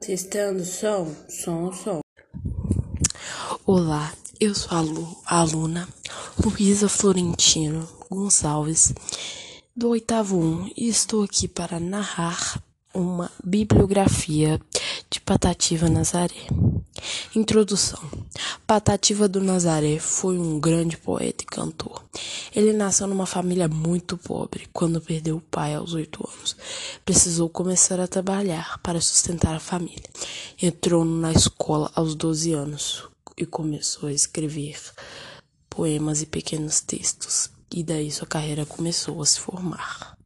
Testando som, som, som. Olá, eu sou a, Lu, a aluna Luísa Florentino Gonçalves, do oitavo 1, e estou aqui para narrar uma bibliografia de Patativa Nazaré. Introdução: Patativa do Nazaré foi um grande poeta e cantor. Ele nasceu numa família muito pobre. Quando perdeu o pai aos oito anos, precisou começar a trabalhar para sustentar a família. Entrou na escola aos doze anos e começou a escrever poemas e pequenos textos. E daí sua carreira começou a se formar.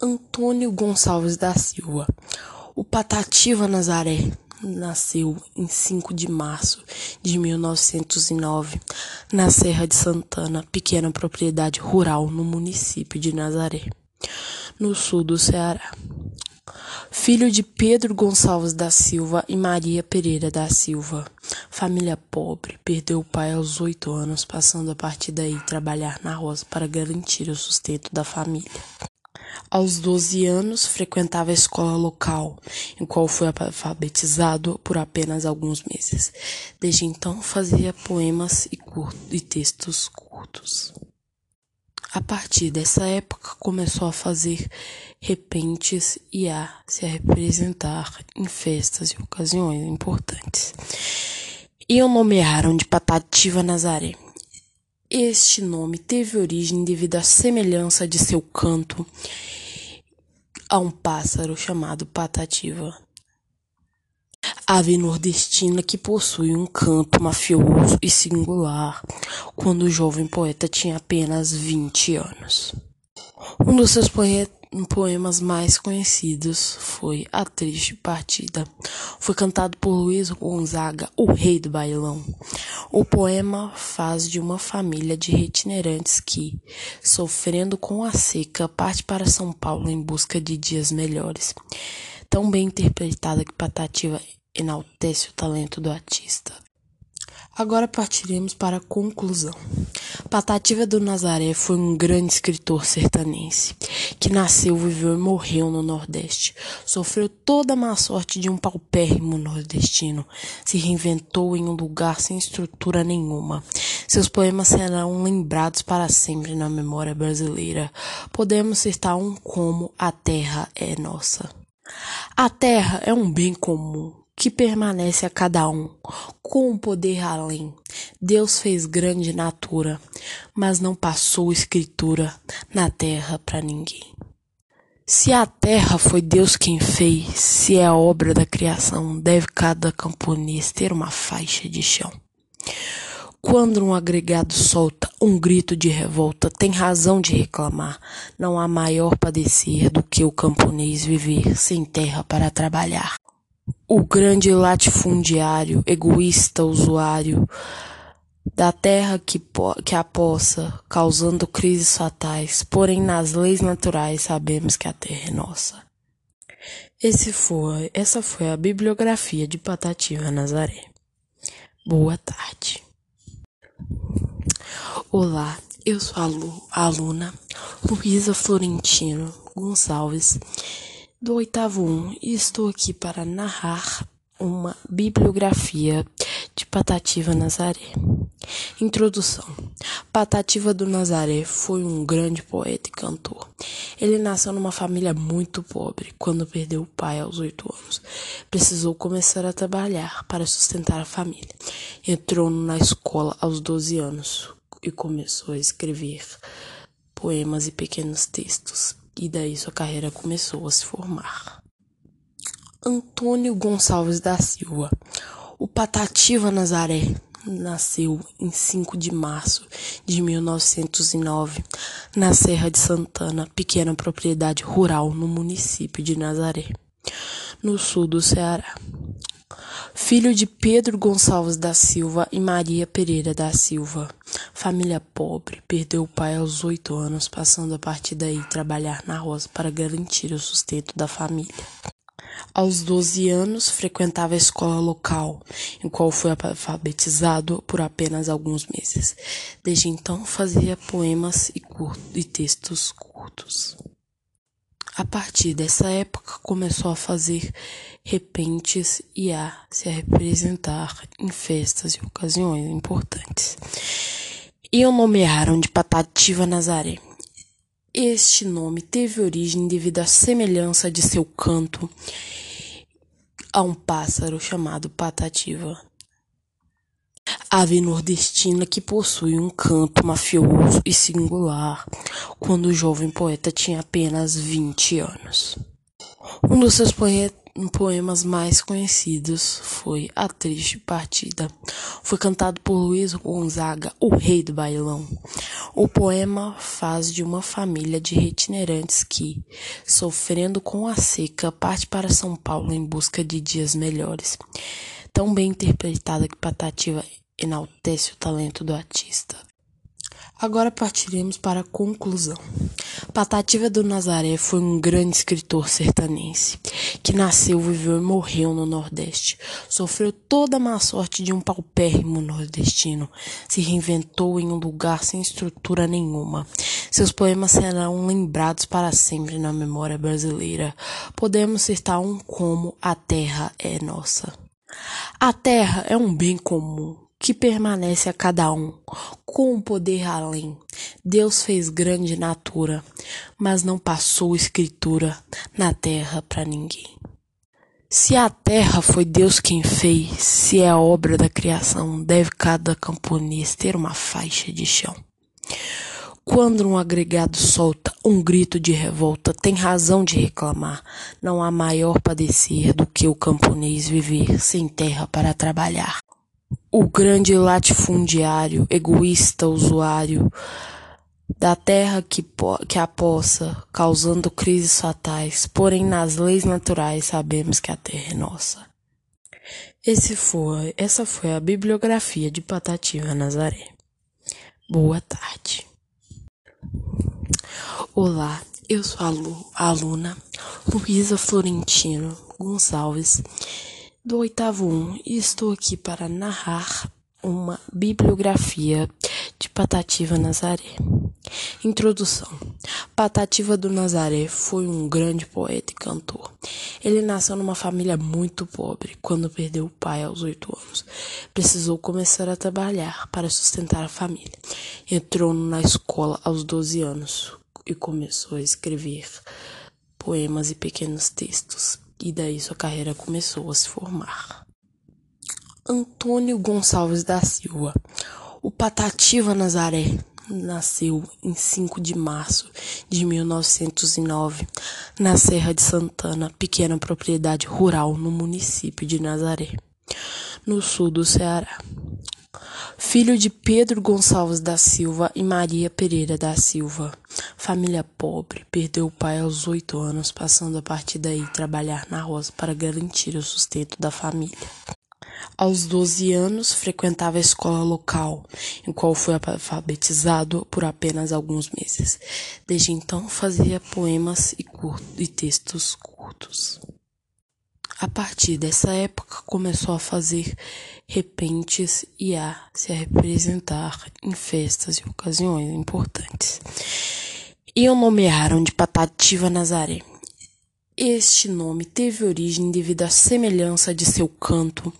Antônio Gonçalves da Silva, o Patativa Nazaré, nasceu em 5 de março de 1909 na Serra de Santana, pequena propriedade rural no município de Nazaré, no sul do Ceará. Filho de Pedro Gonçalves da Silva e Maria Pereira da Silva. Família pobre, perdeu o pai aos oito anos, passando a partir daí trabalhar na roça para garantir o sustento da família. Aos 12 anos, frequentava a escola local, em qual foi alfabetizado por apenas alguns meses. Desde então, fazia poemas e, e textos curtos. A partir dessa época, começou a fazer repentes e a se representar em festas e ocasiões importantes. E o nomearam de Patativa Nazaré. Este nome teve origem devido à semelhança de seu canto a um pássaro chamado patativa. Ave nordestina que possui um canto mafioso e singular, quando o jovem poeta tinha apenas 20 anos. Um dos seus poemas mais conhecidos foi A Triste Partida. Foi cantado por Luiz Gonzaga, o rei do bailão. O poema faz de uma família de itinerantes que, sofrendo com a seca, parte para São Paulo em busca de dias melhores. Tão bem interpretada que Patativa enaltece o talento do artista. Agora partiremos para a conclusão. Patativa do Nazaré foi um grande escritor sertanense, que nasceu, viveu e morreu no Nordeste. Sofreu toda a má sorte de um paupérrimo nordestino. Se reinventou em um lugar sem estrutura nenhuma. Seus poemas serão lembrados para sempre na memória brasileira. Podemos citar um como A Terra é Nossa. A terra é um bem comum que permanece a cada um, com um poder além. Deus fez grande natura, mas não passou escritura na terra para ninguém. Se a terra foi Deus quem fez, se é obra da criação, deve cada camponês ter uma faixa de chão. Quando um agregado solta um grito de revolta, tem razão de reclamar. Não há maior padecer do que o camponês viver sem terra para trabalhar. O grande latifundiário, egoísta usuário da terra que, que a possa, causando crises fatais, porém nas leis naturais sabemos que a terra é nossa. Esse foi, essa foi a bibliografia de Patativa Nazaré. Boa tarde. Olá, eu sou a, Lu, a aluna Luísa Florentino Gonçalves, do oitavo 1, e estou aqui para narrar uma bibliografia de Patativa Nazaré. Introdução: Patativa do Nazaré foi um grande poeta e cantor. Ele nasceu numa família muito pobre. Quando perdeu o pai aos oito anos, precisou começar a trabalhar para sustentar a família. Entrou na escola aos doze anos e começou a escrever poemas e pequenos textos. E daí sua carreira começou a se formar. Antônio Gonçalves da Silva, o Patativa Nazaré, nasceu em 5 de março de 1909 na Serra de Santana, pequena propriedade rural no município de Nazaré, no sul do Ceará. Filho de Pedro Gonçalves da Silva e Maria Pereira da Silva. Família pobre, perdeu o pai aos oito anos, passando a partir daí trabalhar na roça para garantir o sustento da família. Aos 12 anos, frequentava a escola local, em qual foi alfabetizado por apenas alguns meses. Desde então, fazia poemas e, e textos curtos. A partir dessa época, começou a fazer repentes e a se representar em festas e ocasiões importantes. E o nomearam de Patativa Nazaré. Este nome teve origem devido à semelhança de seu canto a um pássaro chamado Patativa ave nordestina que possui um canto mafioso e singular, quando o jovem poeta tinha apenas 20 anos. Um dos seus poemas mais conhecidos foi A Triste Partida. Foi cantado por Luiz Gonzaga, o rei do bailão. O poema faz de uma família de retinerantes que, sofrendo com a seca, parte para São Paulo em busca de dias melhores. Tão bem interpretada que Patativa enaltece o talento do artista. Agora partiremos para a conclusão. Patativa do Nazaré foi um grande escritor sertanense, que nasceu, viveu e morreu no Nordeste. Sofreu toda a má sorte de um paupérrimo nordestino. Se reinventou em um lugar sem estrutura nenhuma. Seus poemas serão lembrados para sempre na memória brasileira. Podemos citar um como A Terra é Nossa. A terra é um bem comum que permanece a cada um, com um poder além. Deus fez grande natura, mas não passou escritura na terra para ninguém. Se a terra foi Deus quem fez, se é obra da criação, deve cada camponês ter uma faixa de chão. Quando um agregado solta um grito de revolta, tem razão de reclamar. Não há maior padecer do que o camponês viver sem terra para trabalhar. O grande latifundiário, egoísta usuário da terra que, que a causando crises fatais, porém nas leis naturais sabemos que a terra é nossa. Esse foi, essa foi a bibliografia de Patativa Nazaré. Boa tarde. Olá, eu sou a aluna Luísa Florentino Gonçalves do oitavo 1 e estou aqui para narrar uma bibliografia de Patativa Nazaré. Introdução: Patativa do Nazaré foi um grande poeta e cantor. Ele nasceu numa família muito pobre quando perdeu o pai aos oito anos. Precisou começar a trabalhar para sustentar a família. Entrou na escola aos 12 anos e começou a escrever poemas e pequenos textos e daí sua carreira começou a se formar. Antônio Gonçalves da Silva, o Patativa Nazaré, nasceu em 5 de março de 1909 na Serra de Santana, pequena propriedade rural no município de Nazaré, no sul do Ceará filho de Pedro Gonçalves da Silva e Maria Pereira da Silva. Família pobre, perdeu o pai aos oito anos, passando a partir daí trabalhar na roça para garantir o sustento da família. Aos 12 anos, frequentava a escola local, em qual foi alfabetizado por apenas alguns meses. Desde então, fazia poemas e, e textos curtos. A partir dessa época, começou a fazer repentes e a se representar em festas e ocasiões importantes. E o nomearam de Patativa Nazaré. Este nome teve origem devido à semelhança de seu canto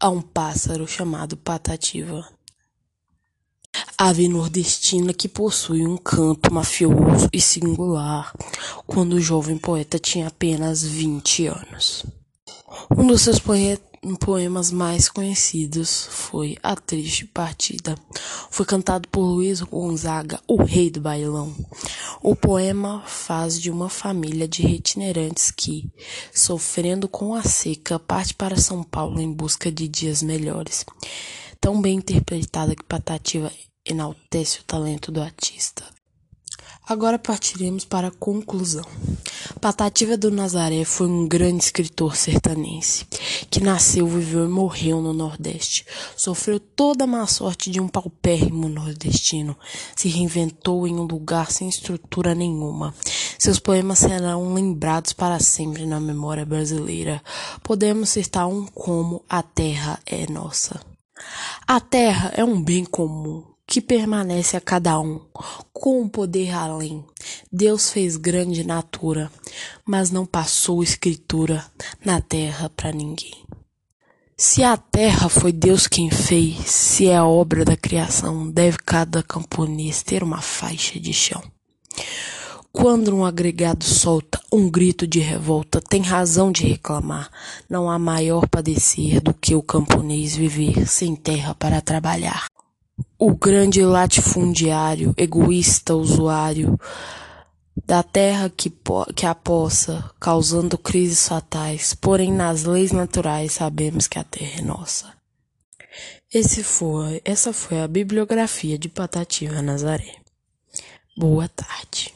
a um pássaro chamado Patativa ave nordestina que possui um canto mafioso e singular, quando o jovem poeta tinha apenas 20 anos. Um dos seus poemas mais conhecidos foi A Triste Partida. Foi cantado por Luiz Gonzaga, o rei do bailão. O poema faz de uma família de retinerantes que, sofrendo com a seca, parte para São Paulo em busca de dias melhores. Tão bem interpretada que Patativa enaltece o talento do artista. Agora partiremos para a conclusão. Patativa do Nazaré foi um grande escritor sertanense, que nasceu, viveu e morreu no Nordeste. Sofreu toda a má sorte de um paupérrimo nordestino. Se reinventou em um lugar sem estrutura nenhuma. Seus poemas serão lembrados para sempre na memória brasileira. Podemos citar um como A Terra é Nossa. A terra é um bem comum que permanece a cada um, com um poder além. Deus fez grande natura, mas não passou escritura na terra para ninguém. Se a terra foi Deus quem fez, se é obra da criação, deve cada camponês ter uma faixa de chão. Quando um agregado solta um grito de revolta, tem razão de reclamar. Não há maior padecer do que o camponês viver sem terra para trabalhar. O grande latifundiário, egoísta usuário da terra que, que a possa, causando crises fatais, porém nas leis naturais sabemos que a terra é nossa. Esse foi, essa foi a bibliografia de Patativa Nazaré. Boa tarde.